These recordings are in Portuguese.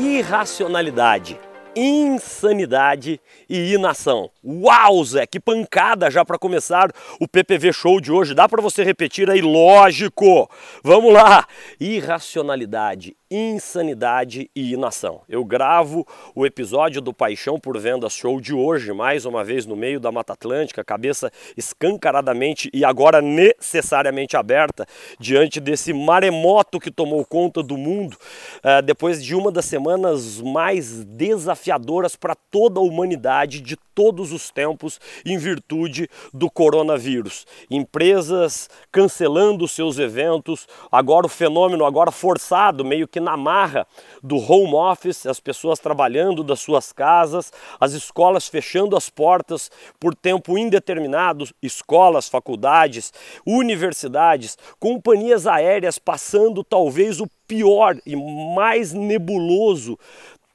irracionalidade, insanidade e inação. Uau, Zé, que pancada já para começar o PPV Show de hoje. Dá para você repetir aí, lógico. Vamos lá. Irracionalidade, insanidade e inação. Eu gravo o episódio do Paixão por Vendas Show de hoje, mais uma vez no meio da Mata Atlântica, cabeça escancaradamente e agora necessariamente aberta diante desse maremoto que tomou conta do mundo, uh, depois de uma das semanas mais desafiadoras para toda a humanidade de todos os tempos em virtude do coronavírus. Empresas cancelando seus eventos, agora o fenômeno agora forçado, meio que na marra do home office, as pessoas trabalhando das suas casas, as escolas fechando as portas por tempo indeterminado, escolas, faculdades, universidades, companhias aéreas passando talvez o pior e mais nebuloso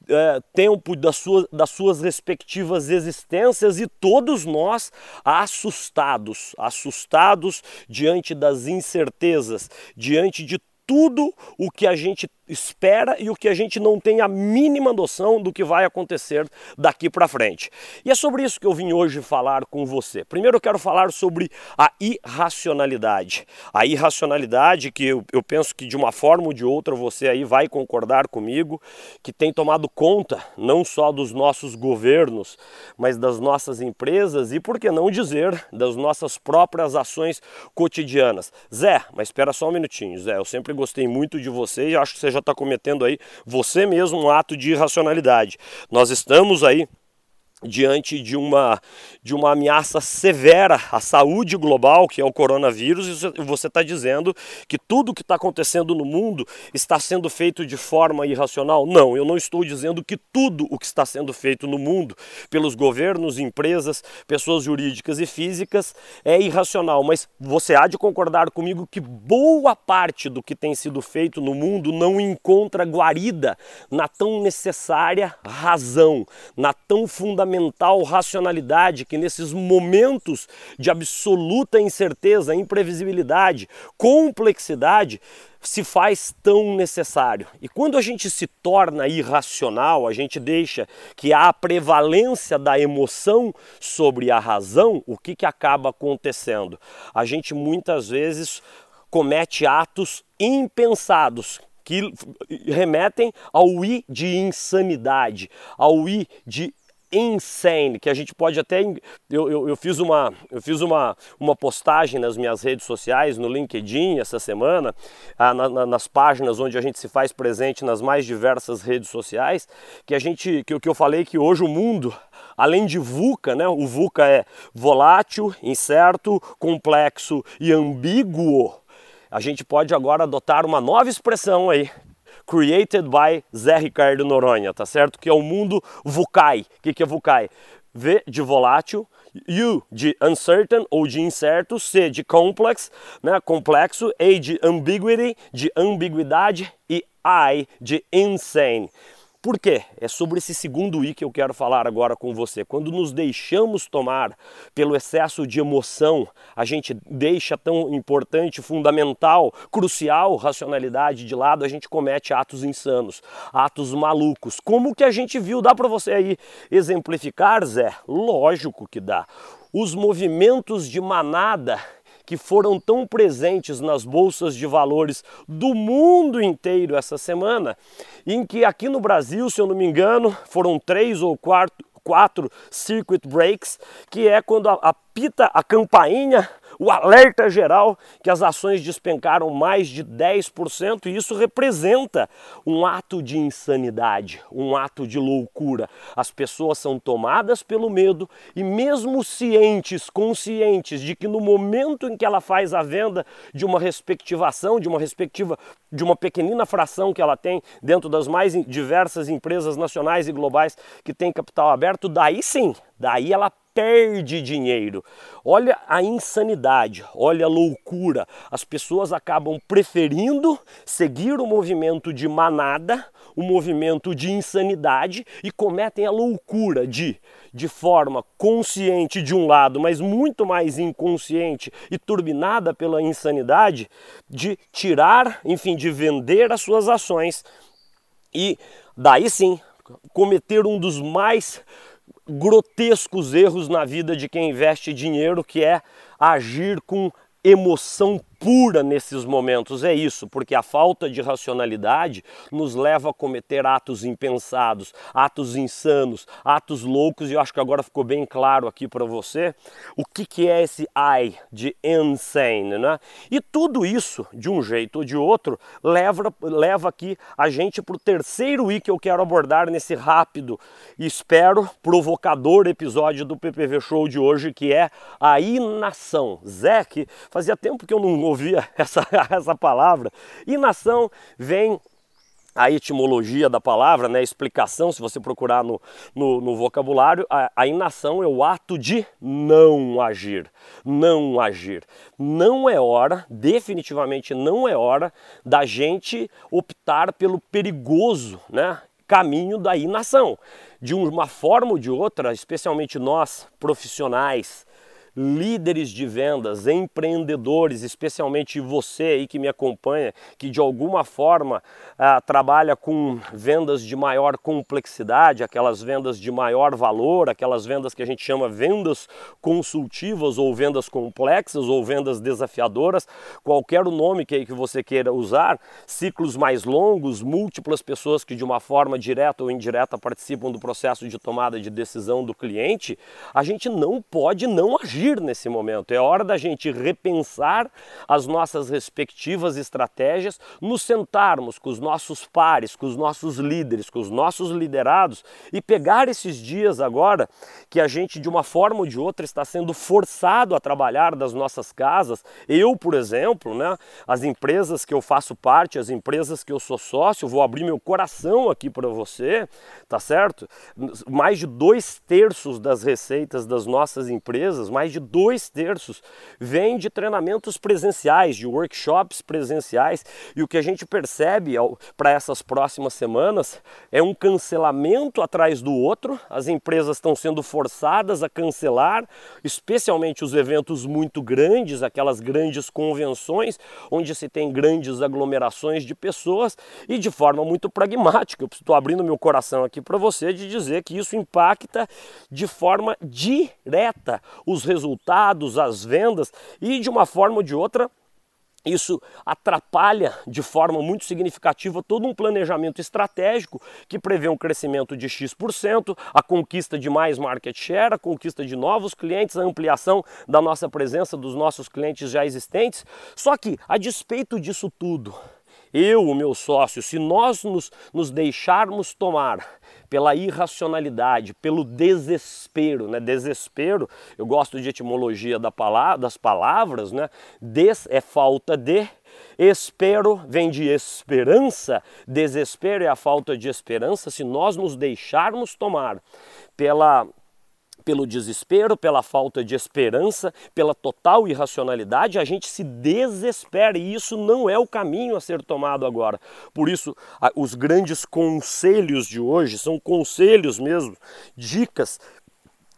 é, tempo das suas, das suas respectivas existências e todos nós assustados, assustados diante das incertezas, diante de tudo o que a gente espera e o que a gente não tem a mínima noção do que vai acontecer daqui para frente. E é sobre isso que eu vim hoje falar com você. Primeiro eu quero falar sobre a irracionalidade. A irracionalidade que eu, eu penso que de uma forma ou de outra você aí vai concordar comigo, que tem tomado conta não só dos nossos governos, mas das nossas empresas e por que não dizer das nossas próprias ações cotidianas. Zé, mas espera só um minutinho, Zé, eu sempre gostei muito de você e acho que você já está cometendo aí você mesmo um ato de irracionalidade. Nós estamos aí diante de uma, de uma ameaça severa à saúde global, que é o coronavírus, e você está dizendo que tudo que está acontecendo no mundo está sendo feito de forma irracional? Não, eu não estou dizendo que tudo o que está sendo feito no mundo pelos governos, empresas, pessoas jurídicas e físicas é irracional, mas você há de concordar comigo que boa parte do que tem sido feito no mundo não encontra guarida na tão necessária razão, na tão fundamental fundamental racionalidade que nesses momentos de absoluta incerteza, imprevisibilidade, complexidade, se faz tão necessário. E quando a gente se torna irracional, a gente deixa que há a prevalência da emoção sobre a razão, o que, que acaba acontecendo? A gente muitas vezes comete atos impensados, que remetem ao i de insanidade, ao i de insane, que a gente pode até. Eu, eu, eu, fiz, uma, eu fiz uma, uma postagem nas minhas redes sociais, no LinkedIn essa semana, ah, na, na, nas páginas onde a gente se faz presente nas mais diversas redes sociais, que a gente. que, que eu falei que hoje o mundo. Além de VUCA, né? o VUCA é volátil, incerto, complexo e ambíguo. A gente pode agora adotar uma nova expressão aí, Created by Zé Ricardo Noronha, tá certo? Que é o mundo VUCAI. O que, que é VUCAI? V de volátil, U de uncertain ou de incerto, C de complex, né, complexo, A de ambiguity, de ambiguidade e I de insane. Por quê? É sobre esse segundo I que eu quero falar agora com você. Quando nos deixamos tomar pelo excesso de emoção, a gente deixa tão importante, fundamental, crucial racionalidade de lado, a gente comete atos insanos, atos malucos. Como que a gente viu? Dá para você aí exemplificar, Zé? Lógico que dá. Os movimentos de manada que foram tão presentes nas bolsas de valores do mundo inteiro essa semana, em que aqui no Brasil, se eu não me engano, foram três ou quatro, quatro circuit breaks, que é quando apita a campainha o alerta geral que as ações despencaram mais de 10% e isso representa um ato de insanidade, um ato de loucura. As pessoas são tomadas pelo medo e mesmo cientes, conscientes de que no momento em que ela faz a venda de uma respectivação, de uma respectiva de uma pequenina fração que ela tem dentro das mais diversas empresas nacionais e globais que tem capital aberto, daí sim, daí ela perde dinheiro. Olha a insanidade, olha a loucura. As pessoas acabam preferindo seguir o movimento de manada, o movimento de insanidade e cometem a loucura de, de forma consciente de um lado, mas muito mais inconsciente e turbinada pela insanidade, de tirar, enfim, de vender as suas ações e daí sim, cometer um dos mais grotescos erros na vida de quem investe dinheiro, que é agir com emoção pura nesses momentos é isso, porque a falta de racionalidade nos leva a cometer atos impensados, atos insanos, atos loucos, e eu acho que agora ficou bem claro aqui para você o que, que é esse I de insane, né? E tudo isso, de um jeito ou de outro, leva, leva aqui a gente para o terceiro I que eu quero abordar nesse rápido e espero provocador episódio do PPV Show de hoje, que é a inação. Zé, fazia tempo que eu não ouvia essa, essa palavra. Inação vem a etimologia da palavra, né, a explicação, se você procurar no, no, no vocabulário, a, a, inação é o ato de não agir. Não agir. Não é hora, definitivamente não é hora, da gente optar pelo perigoso né, caminho da inação. De uma forma ou de outra, especialmente nós, profissionais, líderes de vendas, empreendedores, especialmente você aí que me acompanha, que de alguma forma ah, trabalha com vendas de maior complexidade, aquelas vendas de maior valor, aquelas vendas que a gente chama vendas consultivas ou vendas complexas ou vendas desafiadoras, qualquer o nome que, que você queira usar, ciclos mais longos, múltiplas pessoas que de uma forma direta ou indireta participam do processo de tomada de decisão do cliente, a gente não pode não agir agir nesse momento. É hora da gente repensar as nossas respectivas estratégias, nos sentarmos com os nossos pares, com os nossos líderes, com os nossos liderados e pegar esses dias agora que a gente de uma forma ou de outra está sendo forçado a trabalhar das nossas casas. Eu, por exemplo, né, as empresas que eu faço parte, as empresas que eu sou sócio, vou abrir meu coração aqui para você, tá certo? Mais de dois terços das receitas das nossas empresas, mais de de dois terços vem de treinamentos presenciais, de workshops presenciais, e o que a gente percebe para essas próximas semanas é um cancelamento atrás do outro, as empresas estão sendo forçadas a cancelar, especialmente os eventos muito grandes, aquelas grandes convenções, onde se tem grandes aglomerações de pessoas, e de forma muito pragmática, estou abrindo meu coração aqui para você de dizer que isso impacta de forma direta os resultados resultados, as vendas e de uma forma ou de outra isso atrapalha de forma muito significativa todo um planejamento estratégico que prevê um crescimento de X%, a conquista de mais market share, a conquista de novos clientes, a ampliação da nossa presença dos nossos clientes já existentes. Só que, a despeito disso tudo, eu, o meu sócio, se nós nos, nos deixarmos tomar pela irracionalidade, pelo desespero, né? Desespero, eu gosto de etimologia da palavra, das palavras, né? Des é falta de, espero vem de esperança, desespero é a falta de esperança. Se nós nos deixarmos tomar pela pelo desespero, pela falta de esperança, pela total irracionalidade, a gente se desespera e isso não é o caminho a ser tomado agora. Por isso, os grandes conselhos de hoje são conselhos mesmo, dicas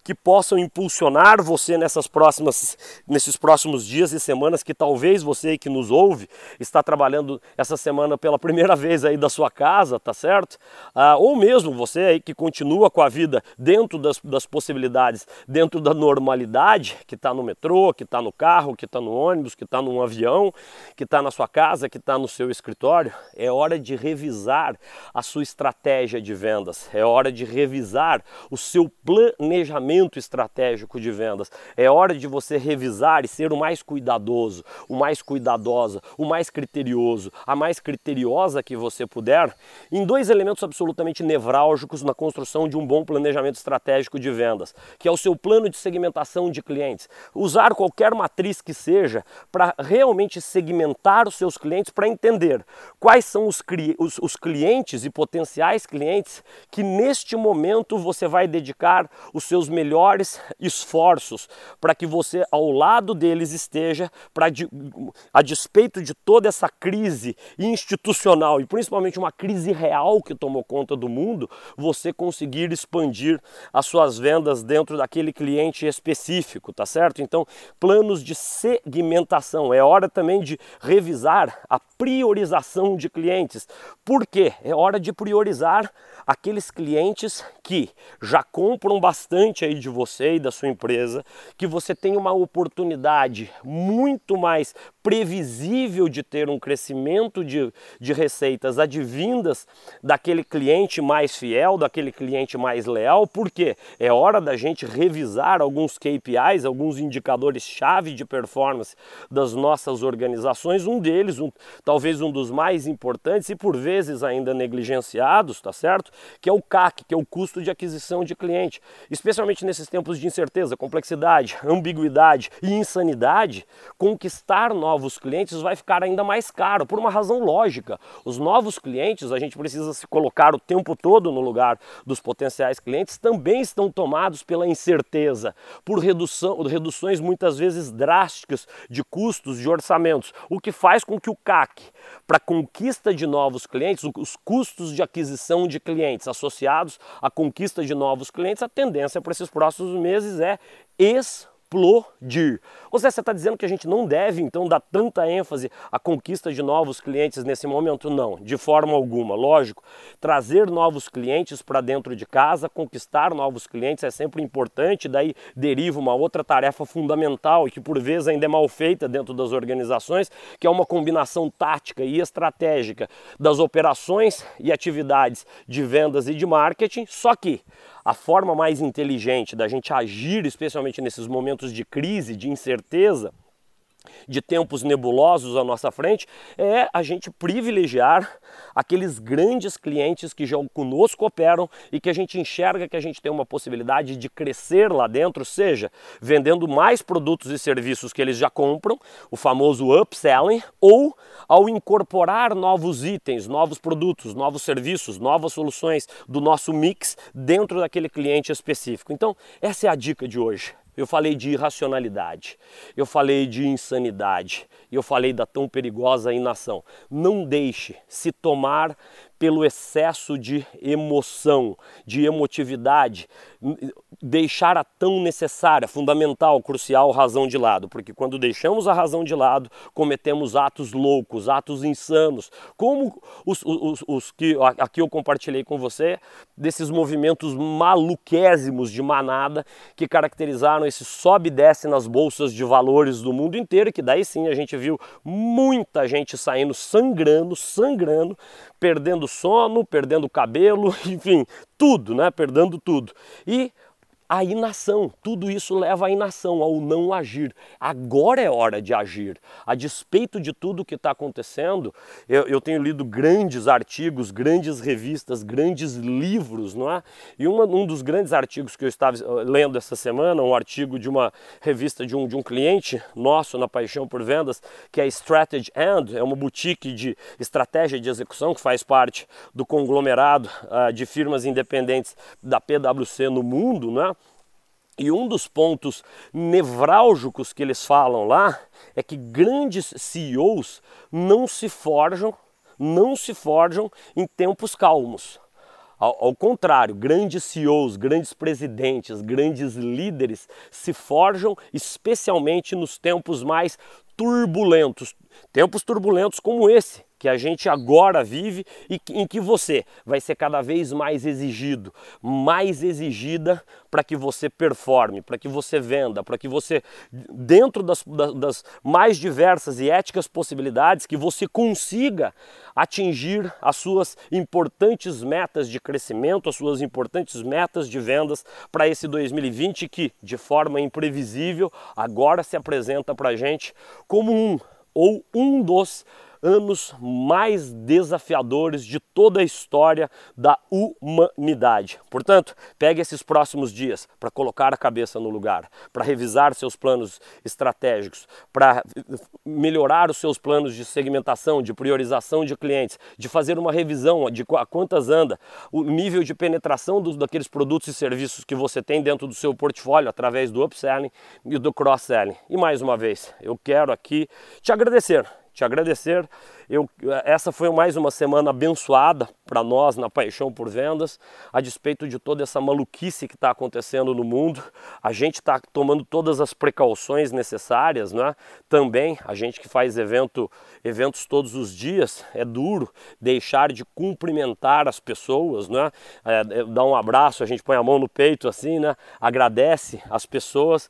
que possam impulsionar você nessas próximas, nesses próximos dias e semanas que talvez você que nos ouve está trabalhando essa semana pela primeira vez aí da sua casa, tá certo? Ah, ou mesmo você aí que continua com a vida dentro das, das possibilidades, dentro da normalidade, que está no metrô, que está no carro, que está no ônibus, que está num avião, que está na sua casa, que está no seu escritório, é hora de revisar a sua estratégia de vendas, é hora de revisar o seu planejamento estratégico de vendas. É hora de você revisar e ser o mais cuidadoso, o mais cuidadosa, o mais criterioso, a mais criteriosa que você puder, em dois elementos absolutamente nevrálgicos na construção de um bom planejamento estratégico de vendas, que é o seu plano de segmentação de clientes. Usar qualquer matriz que seja para realmente segmentar os seus clientes para entender quais são os, os, os clientes e potenciais clientes que neste momento você vai dedicar os seus melhores esforços para que você ao lado deles esteja para a despeito de toda essa crise institucional e principalmente uma crise real que tomou conta do mundo, você conseguir expandir as suas vendas dentro daquele cliente específico, tá certo? Então, planos de segmentação, é hora também de revisar a priorização de clientes. Por quê? É hora de priorizar aqueles clientes que já compram bastante aí de você e da sua empresa, que você tem uma oportunidade muito mais previsível de ter um crescimento de, de receitas advindas daquele cliente mais fiel, daquele cliente mais leal, porque é hora da gente revisar alguns KPIs, alguns indicadores-chave de performance das nossas organizações. Um deles, um, talvez um dos mais importantes e por vezes ainda negligenciados, tá certo? Que é o CAC, que é o custo de aquisição de cliente. Especialmente nesses tempos de incerteza, complexidade, ambiguidade e insanidade, conquistar novos clientes vai ficar ainda mais caro, por uma razão lógica. Os novos clientes, a gente precisa se colocar o tempo todo no lugar dos potenciais clientes, também estão tomados pela incerteza, por redução, reduções muitas vezes drásticas de custos, de orçamentos, o que faz com que o CAC para conquista de novos clientes, os custos de aquisição de clientes associados à conquista de novos clientes, a tendência para esses próximos meses é explodir explodir. Ou seja, você está dizendo que a gente não deve então dar tanta ênfase à conquista de novos clientes nesse momento? Não, de forma alguma. Lógico, trazer novos clientes para dentro de casa, conquistar novos clientes é sempre importante, daí deriva uma outra tarefa fundamental e que por vezes ainda é mal feita dentro das organizações, que é uma combinação tática e estratégica das operações e atividades de vendas e de marketing, só que a forma mais inteligente da gente agir, especialmente nesses momentos de crise, de incerteza, de tempos nebulosos à nossa frente, é a gente privilegiar aqueles grandes clientes que já conosco operam e que a gente enxerga que a gente tem uma possibilidade de crescer lá dentro, seja vendendo mais produtos e serviços que eles já compram, o famoso upselling, ou ao incorporar novos itens, novos produtos, novos serviços, novas soluções do nosso mix dentro daquele cliente específico. Então, essa é a dica de hoje eu falei de irracionalidade, eu falei de insanidade, eu falei da tão perigosa inação. Não deixe se tomar pelo excesso de emoção, de emotividade, deixar a tão necessária, fundamental, crucial razão de lado, porque quando deixamos a razão de lado, cometemos atos loucos, atos insanos, como os, os, os que aqui eu compartilhei com você, desses movimentos maluquésimos de manada que caracterizaram esse sobe e desce nas bolsas de valores do mundo inteiro, que daí sim a gente viu muita gente saindo sangrando, sangrando, perdendo sono, perdendo cabelo, enfim, tudo, né? Perdendo tudo. E a inação. Tudo isso leva à inação, ao não agir. Agora é hora de agir. A despeito de tudo que está acontecendo, eu, eu, tenho lido grandes artigos, grandes revistas, grandes livros, não é? E uma, um dos grandes artigos que eu estava eh, lendo essa semana, um artigo de uma revista de um, de um cliente nosso na Paixão por Vendas, que é Strategy And, é uma boutique de estratégia de execução que faz parte do conglomerado uh, de firmas independentes da PwC no mundo, não é? E um dos pontos nevrálgicos que eles falam lá é que grandes CEOs não se forjam, não se forjam em tempos calmos. Ao, ao, contrário, grandes CEOs, grandes presidentes, grandes líderes se forjam especialmente nos tempos mais turbulentos. Tempos turbulentos como esse, que a gente agora vive e em que você vai ser cada vez mais exigido, mais exigida para que você performe, para que você venda, para que você, dentro das, das, mais diversas e éticas possibilidades, que você consiga atingir as suas importantes metas de crescimento, as suas importantes metas de vendas para esse 2020 que, de forma imprevisível, agora se apresenta para a gente como um ou um dos anos mais desafiadores de toda a história da humanidade. Portanto, pegue esses próximos dias para colocar a cabeça no lugar, para revisar seus planos estratégicos, para melhorar os seus planos de segmentação, de priorização de clientes, de fazer uma revisão de quantas anda, o nível de penetração dos, daqueles produtos e serviços que você tem dentro do seu portfólio através do upselling e do cross-selling. E mais uma vez, eu quero aqui te agradecer te agradecer. Eu, essa foi mais uma semana abençoada para nós na Paixão por Vendas, a despeito de toda essa maluquice que está acontecendo no mundo. A gente está tomando todas as precauções necessárias, né? Também a gente que faz evento, eventos todos os dias, é duro deixar de cumprimentar as pessoas, né? É, é dar um abraço, a gente põe a mão no peito assim, né? Agradece as pessoas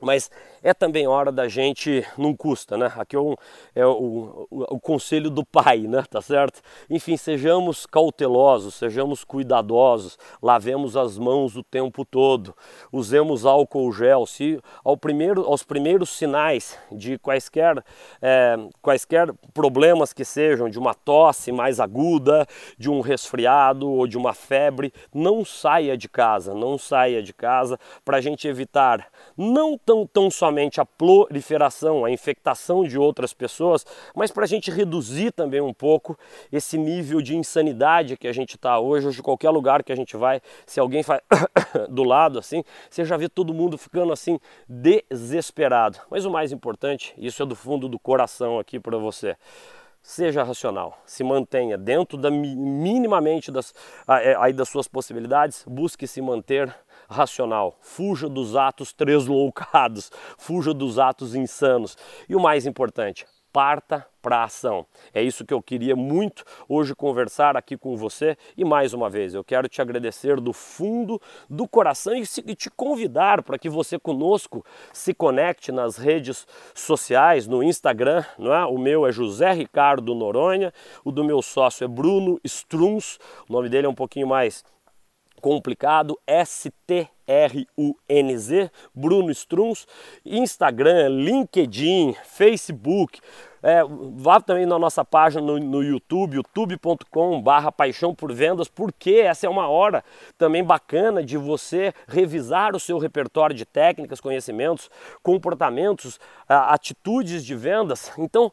mas é também hora da gente, não custa, né? Aqui é, um, é o, o, o, conselho do pai, né? Tá certo? Enfim, sejamos cautelosos, sejamos cuidadosos, lavemos as mãos o tempo todo, usemos álcool gel. Se ao primeiro, aos primeiros sinais de quaisquer, é, quaisquer problemas que sejam, de uma tosse mais aguda, de um resfriado ou de uma febre, não saia de casa, não saia de casa para a gente evitar não tão, tão somente a proliferação, a infectação de outras pessoas, mas para a gente reduzir também um pouco esse nível de insanidade que a gente está hoje, hoje qualquer lugar que a gente vai, se alguém faz do lado assim, você já vê todo mundo ficando assim desesperado. Mas o mais importante, isso é do fundo do coração aqui para você seja racional, se mantenha dentro da minimamente das, é, aí das suas possibilidades, busque se manter racional, fuja dos atos tresloucados, fuja dos atos insanos e o mais importante, parta para a ação. É isso que eu queria muito hoje conversar aqui com você e mais uma vez eu quero te agradecer do fundo do coração e, te convidar para que você conosco se conecte nas redes sociais, no Instagram, não é? O meu é José Ricardo Noronha, o do meu sócio é Bruno Struns, o nome dele é um pouquinho mais complicado, S-T-R-U-N-Z, Bruno Struns, Instagram, LinkedIn, Facebook, é, vá também na nossa página no, no YouTube, youtube.com barra paixão por vendas, porque essa é uma hora também bacana de você revisar o seu repertório de técnicas, conhecimentos, comportamentos, atitudes de vendas. Então,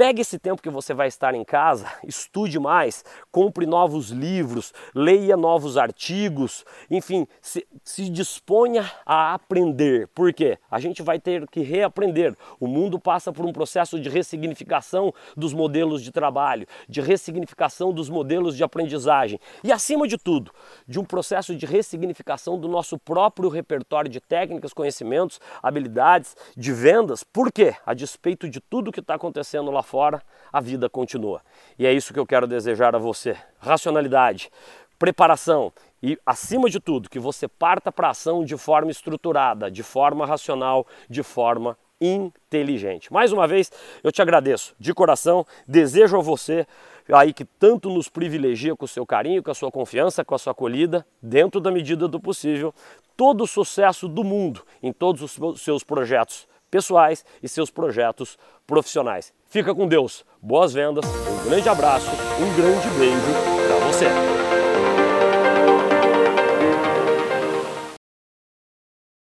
Pegue esse tempo que você vai estar em casa, estude mais, compre novos livros, leia novos artigos, enfim, se, se disponha a aprender. Por quê? A gente vai ter que reaprender. O mundo passa por um processo de ressignificação dos modelos de trabalho, de ressignificação dos modelos de aprendizagem e, acima de tudo, de um processo de ressignificação do nosso próprio repertório de técnicas, conhecimentos, habilidades, de vendas. Por quê? A despeito de tudo que está acontecendo lá fora, a vida continua. E é isso que eu quero desejar a você: racionalidade, preparação e, acima de tudo, que você parta para a ação de forma estruturada, de forma racional, de forma inteligente. Mais uma vez, eu te agradeço de coração, desejo a você aí que tanto nos privilegia com o seu carinho, com a sua confiança, com a sua acolhida, dentro da medida do possível, todo o sucesso do mundo em todos os seus projetos pessoais e seus projetos profissionais. Fica com Deus, boas vendas, um grande abraço, um grande beijo para você.